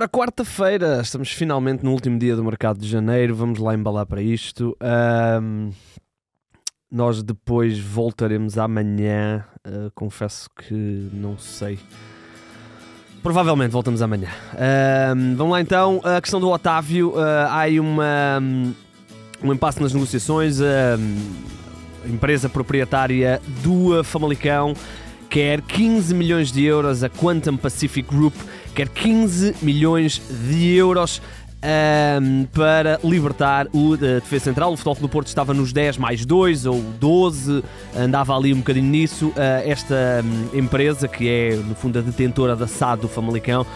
Ora, quarta-feira, estamos finalmente no último dia do mercado de janeiro, vamos lá embalar para isto. Ahm, nós depois voltaremos amanhã, ah, confesso que não sei. Provavelmente voltamos amanhã. Ahm, vamos lá então, a questão do Otávio, ah, há aí uma, um impasse nas negociações. a empresa proprietária do Famalicão quer 15 milhões de euros, a Quantum Pacific Group quer 15 milhões de euros ahm, para libertar o eh, defesa central. O Futebol do Porto estava nos 10 mais 2 ou 12, andava ali um bocadinho nisso. Ah, esta hum, empresa, que é no fundo a detentora da SAD do Famalicão,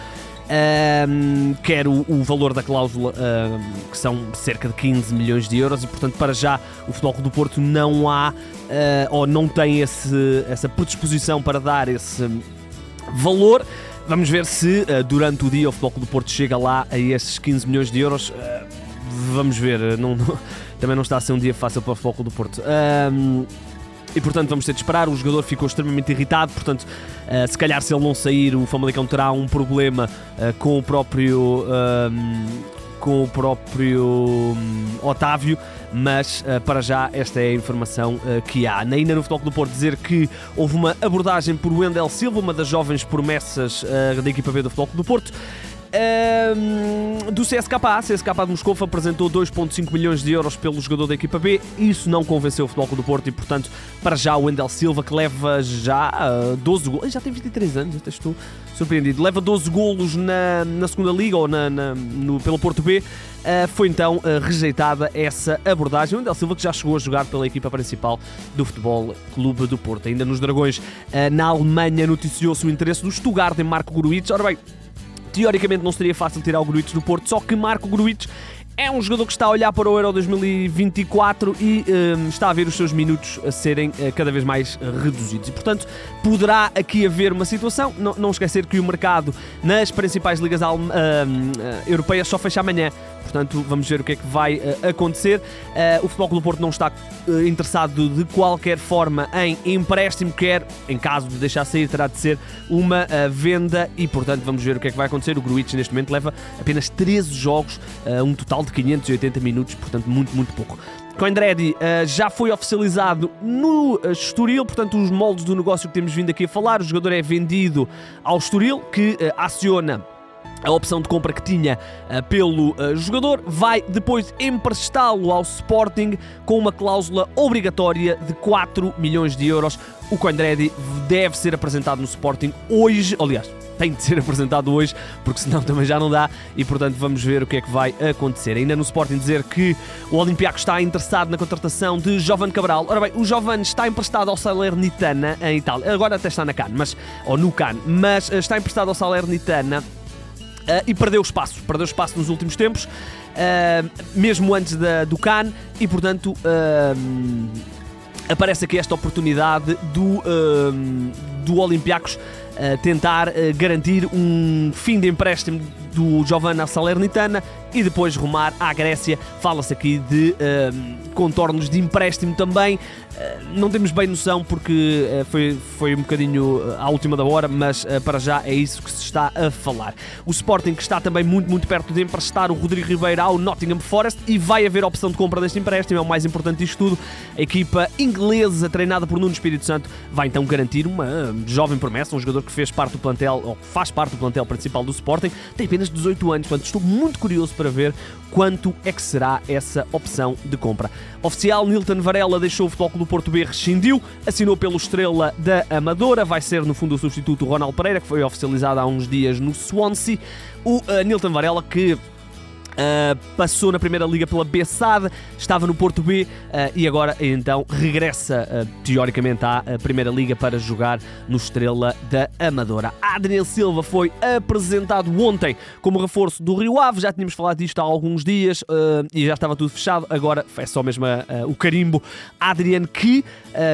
ahm, quer o, o valor da cláusula, ahm, que são cerca de 15 milhões de euros, e portanto, para já, o Futebol do Porto não há ah, ou não tem esse, essa predisposição para dar esse hum, valor. Vamos ver se uh, durante o dia o Futebol Clube do Porto chega lá a esses 15 milhões de euros. Uh, vamos ver, uh, não- não- também não está a ser um dia fácil para o Futebol Clube do Porto. E portanto vamos ter de esperar. O jogador ficou extremamente irritado. Portanto, uh, se calhar se ele não sair, o Famalicão terá um problema uh, com o próprio. com o próprio hum, Otávio, mas uh, para já esta é a informação uh, que há. Na ainda no Futebol do Porto dizer que houve uma abordagem por Wendel Silva, uma das jovens promessas uh, da equipa B do Futebol do Porto. Ahm, do CSKA, a CSKA de Moscou apresentou 2,5 milhões de euros pelo jogador da equipa B. Isso não convenceu o Futebol Clube do Porto e, portanto, para já o Wendel Silva, que leva já ah, 12 golos, já tem 23 anos, até estou surpreendido, leva 12 golos na, na segunda Liga ou na, na- no- pelo Porto B. ah, foi então ah, rejeitada essa abordagem. O Wendel Silva, que já chegou a jogar pela equipa principal do Futebol Clube do Porto. Ainda nos Dragões, ah, na Alemanha, noticiou-se o interesse do Stuttgart em Marco Gruitch. Ora bem, Teoricamente não seria fácil tirar o Gruitch do Porto, só que Marco Gruitch é um jogador que está a olhar para o Euro 2024 e hum, está a ver os seus minutos a serem eh, cada vez mais eh, reduzidos. E, portanto, poderá aqui haver uma situação. Não, não esquecer que o mercado nas principais ligas hum, eh, europeias só fecha amanhã. Portanto, vamos ver o que é que vai acontecer. O Futebol Clube do Porto não está interessado de qualquer forma em empréstimo, quer, em caso de deixar sair, terá de ser uma venda e, portanto, vamos ver o que é que vai acontecer. O Gruitch, neste momento, leva apenas 13 jogos, um total de 580 minutos, portanto, muito, muito pouco. Coindredi eh, já foi oficializado no eh, Estoril, portanto, os moldes do negócio que temos vindo aqui a falar. O jogador é vendido ao Estoril, que eh, aciona a opção de compra que tinha ah, pelo ah, jogador, vai depois emprestá-lo ao Sporting com uma cláusula obrigatória de 4 milhões de euros. O Coindredi deve ser apresentado no Sporting hoje, aliás, tem de ser apresentado hoje, porque senão também já não dá, e portanto vamos ver o que é que vai acontecer. Ainda no Sporting dizer que o Olympiacos está interessado na contratação de Jovan Cabral. Ora bem, o Jovan está emprestado ao Salernitana em Itália, agora até está na CAN, mas, ou no CAN, mas ah, está emprestado ao Salernitana Uh, e perdeu espaço, perdeu espaço nos últimos tempos, uh, mesmo antes da, do Cannes, e portanto uh, aparece aqui esta oportunidade do, do Olympiacos tentar uh, garantir um fim de empréstimo do Giovanna Salernitana e depois rumar à Grécia. Fala-se aqui de uh, contornos de empréstimo também. Uh, não temos bem noção porque uh, foi, foi um bocadinho uh, à última da hora, mas para já é isso que se está a falar. O Sporting que está também muito, muito perto de emprestar o Rodrigo Ribeiro ao Nottingham Forest e vai haver opção de compra deste empréstimo, é o mais importante disto tudo. A equipa inglesa, treinada por Nuno Espírito Santo, vai então garantir uma jovem promessa, um jogador que fez parte do plantel, ou faz parte do plantel principal do Sporting, tem apenas 18 anos, portanto estou muito curioso para ver quanto é que será essa opção de compra. Oficial, Nilton Varela deixou o Futebol Clube do Porto B, rescindiu, assinou pelo Estrela da Amadora, vai ser no fundo o substituto Ronald Pereira, que foi oficializado há uns dias no Swansea. O uh, Nilton Varela que Uh, passou na Primeira Liga pela Bessade, estava no Porto B uh, e agora então regressa uh, teoricamente à Primeira Liga para jogar no Estrela da Amadora. Adriel Silva foi apresentado ontem como reforço do Rio Ave, já tínhamos falado disto há alguns dias e já estava tudo fechado, agora é só mesmo o carimbo. Adrian que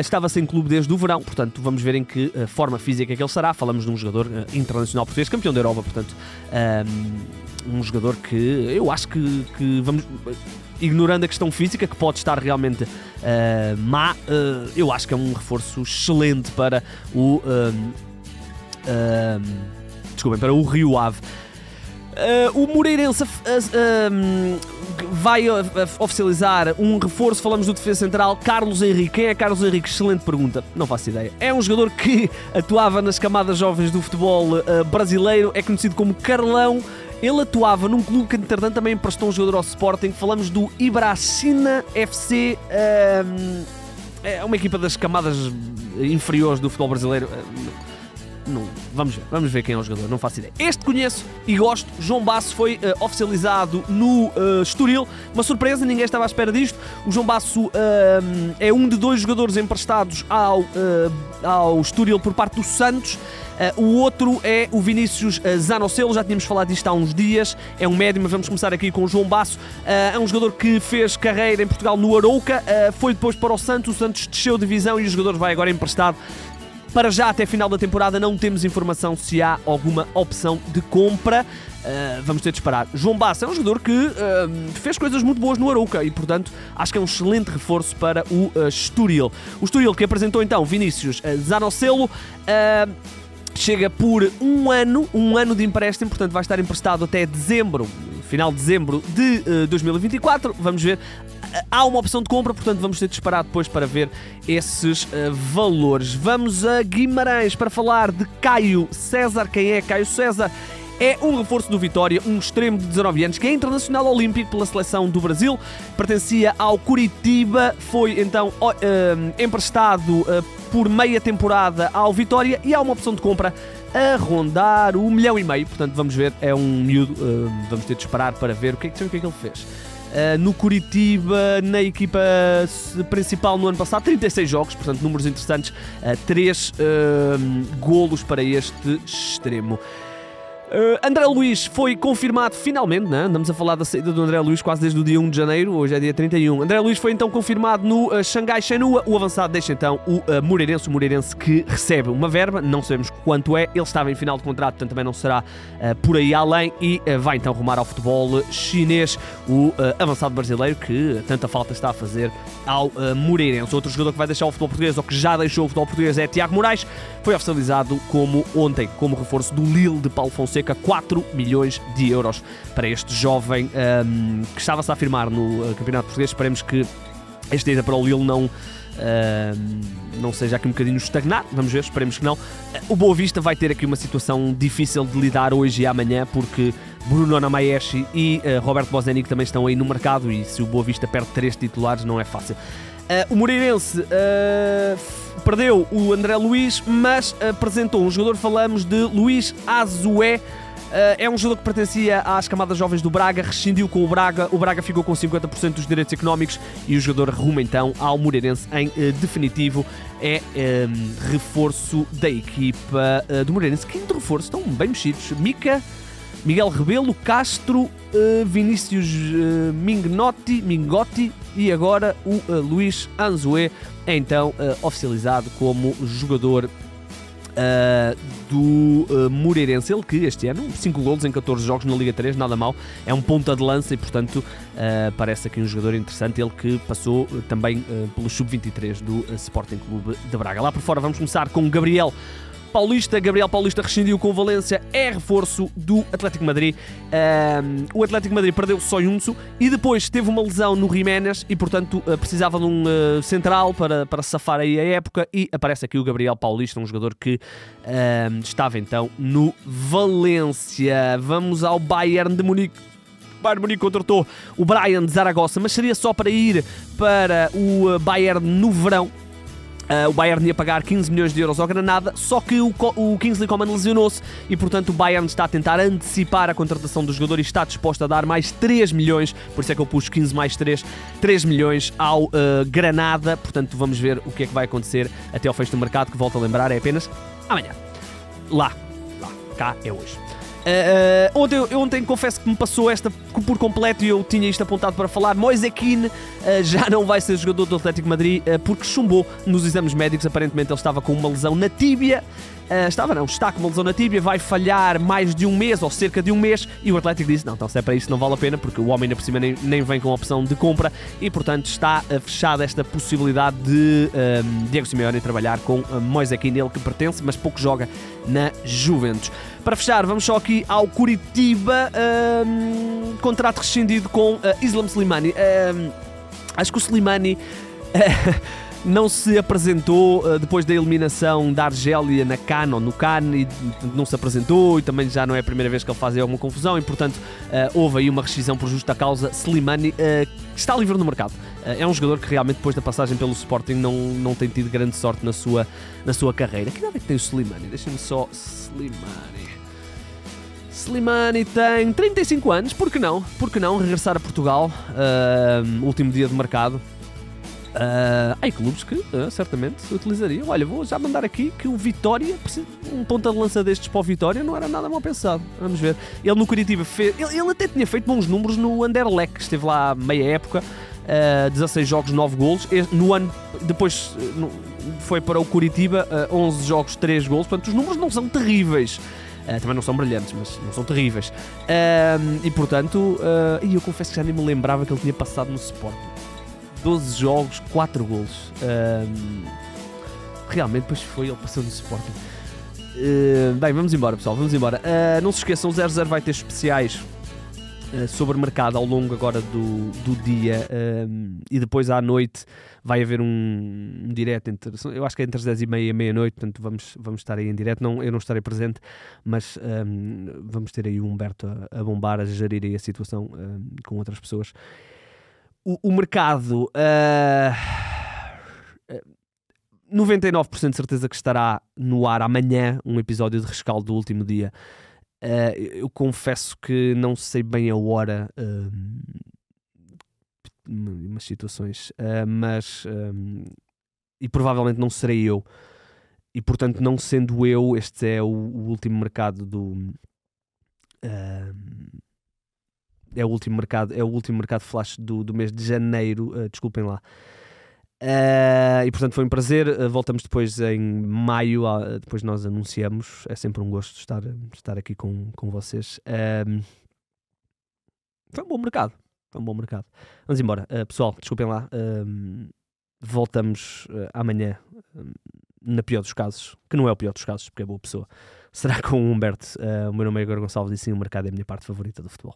estava sem clube desde o verão, portanto vamos ver em que forma física que ele será. Falamos de um jogador internacional português, campeão da Europa, portanto. um jogador que eu acho que, que vamos ignorando a questão física que pode estar realmente uh, má, uh, eu acho que é um reforço excelente para o uh, desculpem, para o Rio Ave. Uh, o Moreirense vai oficializar um reforço. Falamos do defesa central Carlos Henrique. Quem é Carlos Henrique? Excelente pergunta. Não faço ideia. É um jogador que atuava nas camadas jovens do futebol brasileiro. É conhecido como Carlão. Ele atuava num clube que, entretanto, também emprestou um jogador ao Sporting. Falamos do Ibracina FC. é uma equipa das camadas inferiores do futebol brasileiro não, vamos ver, vamos ver quem é o jogador, não faço ideia. Este conheço e gosto. João Basso foi uh, oficializado no uh, Estoril. Uma surpresa, ninguém estava à espera disto. O João Basso uh, é um de dois jogadores emprestados ao, ao Estoril por parte do Santos. Uh, o outro é o Vinícius Zanocelo, já tínhamos falado disto há uns dias. É um médio, mas vamos começar aqui com o João Basso. Uh, é um jogador que fez carreira em Portugal no Arouca, foi depois para o Santos. O Santos desceu divisão e o jogador vai agora emprestado para já, até final da temporada, não temos informação se há alguma opção de compra. Uh, vamos ter de esperar. João Bassa é um jogador que uh, fez coisas muito boas no Arouca e, portanto, acho que é um excelente reforço para o uh. O Estoril que apresentou então Vinícius Zanocelo chega por um ano, um ano de empréstimo, portanto vai estar emprestado até dezembro, final de dezembro de uh, 2024. Vamos ver há uma opção de compra, portanto vamos ter de esperar depois para ver esses uh, valores. Vamos a Guimarães para falar de Caio César. Quem é Caio César? É um reforço do Vitória, um extremo de 19 anos, que é internacional olímpico pela seleção do Brasil, pertencia ao Curitiba, foi então uh, emprestado por meia temporada ao Vitória e há uma opção de compra a rondar o milhão e meio. Portanto, vamos ver, é um miúdo, vamos ter de esperar para ver o que é que, o que, é que ele fez. Uh, no Curitiba, na equipa principal no ano passado, 36 jogos, portanto, números interessantes, uh, 3 uh, golos para este extremo. Uh, André Luiz foi confirmado finalmente, né? andamos a falar da saída do André Luiz quase desde o dia 1 de janeiro, hoje é dia 31. André Luiz foi então confirmado no uh, Xangai Shenhua. O avançado deixa então o uh, Moreirense, o Moreirense que recebe uma verba, não sabemos quanto é, ele estava em final de contrato, portanto também não será uh, por aí além e vai então rumar ao futebol chinês, o avançado brasileiro que tanta falta está a fazer ao Moreirense. Outro jogador que vai deixar o futebol português ou que já deixou o futebol português é Tiago Moraes, foi oficializado como ontem, como reforço do Lille de Paulo Fonseca cerca 4 milhões de euros para este jovem um, que estava-se a afirmar no uh, Campeonato Português. Esperemos que esta ida para o Lille não. Uh, não seja aqui um bocadinho estagnar, vamos ver, esperemos que não. O Boa Vista vai ter aqui uma situação difícil de lidar hoje e amanhã, porque Bruno Namaeshi e uh, Roberto Bozenic também estão aí no mercado e se o Boa Vista perde três titulares não é fácil. Uh, o Moreirense uh, perdeu o André Luiz, mas apresentou um jogador, falamos de Luís Azué. Uh, é um jogador que pertencia às camadas jovens do Braga, rescindiu com o Braga, o Braga ficou com 50% dos direitos económicos e o jogador arruma então ao Moreirense em uh, definitivo. É um, reforço da equipa uh, do Moreirense. De reforço? Estão bem mexidos. Mica. Miguel Rebelo, Castro, Vinícius Mingnotti, Mingotti e agora o uh, Luís Anzoé é então oficializado como jogador do Moreirense. Ele que este ano, 5 golos em 14 jogos na Liga 3, nada mal, é um ponta de lança e portanto parece aqui um jogador interessante. Ele que passou também pelo Sub-23 do Sporting Clube de Braga. Lá por fora vamos começar com Gabriel Paulista, Gabriel Paulista rescindiu com o Valência, é reforço do Atlético Madrid. Um, o Atlético Madrid perdeu só Yunsu e depois teve uma lesão no Jiménez e, portanto, uh, precisava de um uh, central para, para safar aí a época. E aparece aqui o Gabriel Paulista, um jogador que um, estava então no Valência. Vamos ao Bayern de Munique. Bayern Munique contratou o Brian de Zaragoza, mas seria só para ir para o uh, Bayern no verão. Uh, o Bayern ia pagar 15 milhões de euros ao Granada, só que o, o Kingsley Coman lesionou-se e, portanto, o Bayern está a tentar antecipar a contratação do jogador e está disposto a dar mais 3 milhões, por isso é que eu pus 15 mais 3, 3 milhões ao uh, Granada. Portanto, vamos ver o que é que vai acontecer até ao fecho do mercado, que volto a lembrar, é apenas amanhã. Lá, lá, cá é hoje. Uh, ontem, ontem confesso que me passou esta por completo e eu tinha isto apontado para falar. Moise Keane uh, já não vai ser jogador do Atlético Madrid porque chumbou nos exames médicos. Aparentemente ele estava com uma lesão na tíbia. Estava não, está com uma lesão na tíbia, vai falhar mais de um mês ou cerca de um mês. E o Atlético disse: Não, então se é para isso não vale a pena porque o homem ainda por cima nem, nem vem com opção de compra e portanto está fechada esta possibilidade de Diego Simeone trabalhar com Moise Keane, ele que pertence, mas pouco joga na Juventus. Para fechar, vamos só aqui ao Curitiba, um, contrato rescindido com uh, Islam Slimani. Um, acho que o Slimani. não se apresentou uh, depois da eliminação da Argélia na CAN ou no CAN e não se apresentou e também já não é a primeira vez que ele faz alguma confusão e portanto uh, houve aí uma rescisão por justa causa. Slimani uh, está livre no mercado. é um jogador que realmente depois da passagem pelo Sporting não, não tem tido grande sorte na sua, na sua carreira. Que idade é que tem o Slimani? Deixa-me só... Slimani... Slimani tem 35 anos, por que não? Por que não regressar a Portugal? último dia de mercado. Uh, há clubes que uh, certamente utilizariam. Olha, vou já mandar aqui que o Vitória, um ponta de lança destes para o Vitória, não era nada mal pensado. Vamos ver. Ele no Curitiba fez. Ele, ele até tinha feito bons números no Anderlecht, esteve lá meia época, uh, 16 jogos, 9 golos. No ano depois no, foi para o Curitiba, uh, 11 jogos, 3 golos. Portanto, os números não são terríveis. Uh, também não são brilhantes, mas não são terríveis. Uh, e portanto, uh, eu confesso que já nem me lembrava que ele tinha passado no Sporting. 12 jogos, 4 golos. Um, realmente, depois foi, ele passou no Sporting. Uh, bem, vamos embora, pessoal, vamos embora. Uh, não se esqueçam, o 00 vai ter especiais uh, sobre mercado ao longo agora do, do dia e depois à noite vai haver um, um direto entre, eu acho que é entre as 10 e meia e meia-noite, portanto vamos, vamos estar aí em direto. Não, eu não estarei presente, mas um, vamos ter aí o Humberto a, a bombar, a gerir aí a situação com outras pessoas o, mercado. Uh, ah, 99% de certeza que estará no ar amanhã um episódio de rescaldo do último dia. Uh, eu confesso que não sei bem a hora uh, umas situações, uh, mas e provavelmente não serei eu. E portanto, não sendo eu, este é o, o último mercado do é o último mercado, é o último mercado flash do, do mês de janeiro, uh, desculpem lá. Uh, e portanto foi um prazer. Uh, voltamos depois em maio, uh, depois nós anunciamos. É sempre um gosto estar, estar aqui com, com vocês. foi um bom mercado. Foi um bom mercado. Vamos embora. pessoal, desculpem lá. voltamos amanhã, na pior dos casos, que não é o pior dos casos, porque é boa pessoa. Será com o Humberto. o meu nome é Igor Gonçalves e sim, o mercado é a minha parte favorita do futebol.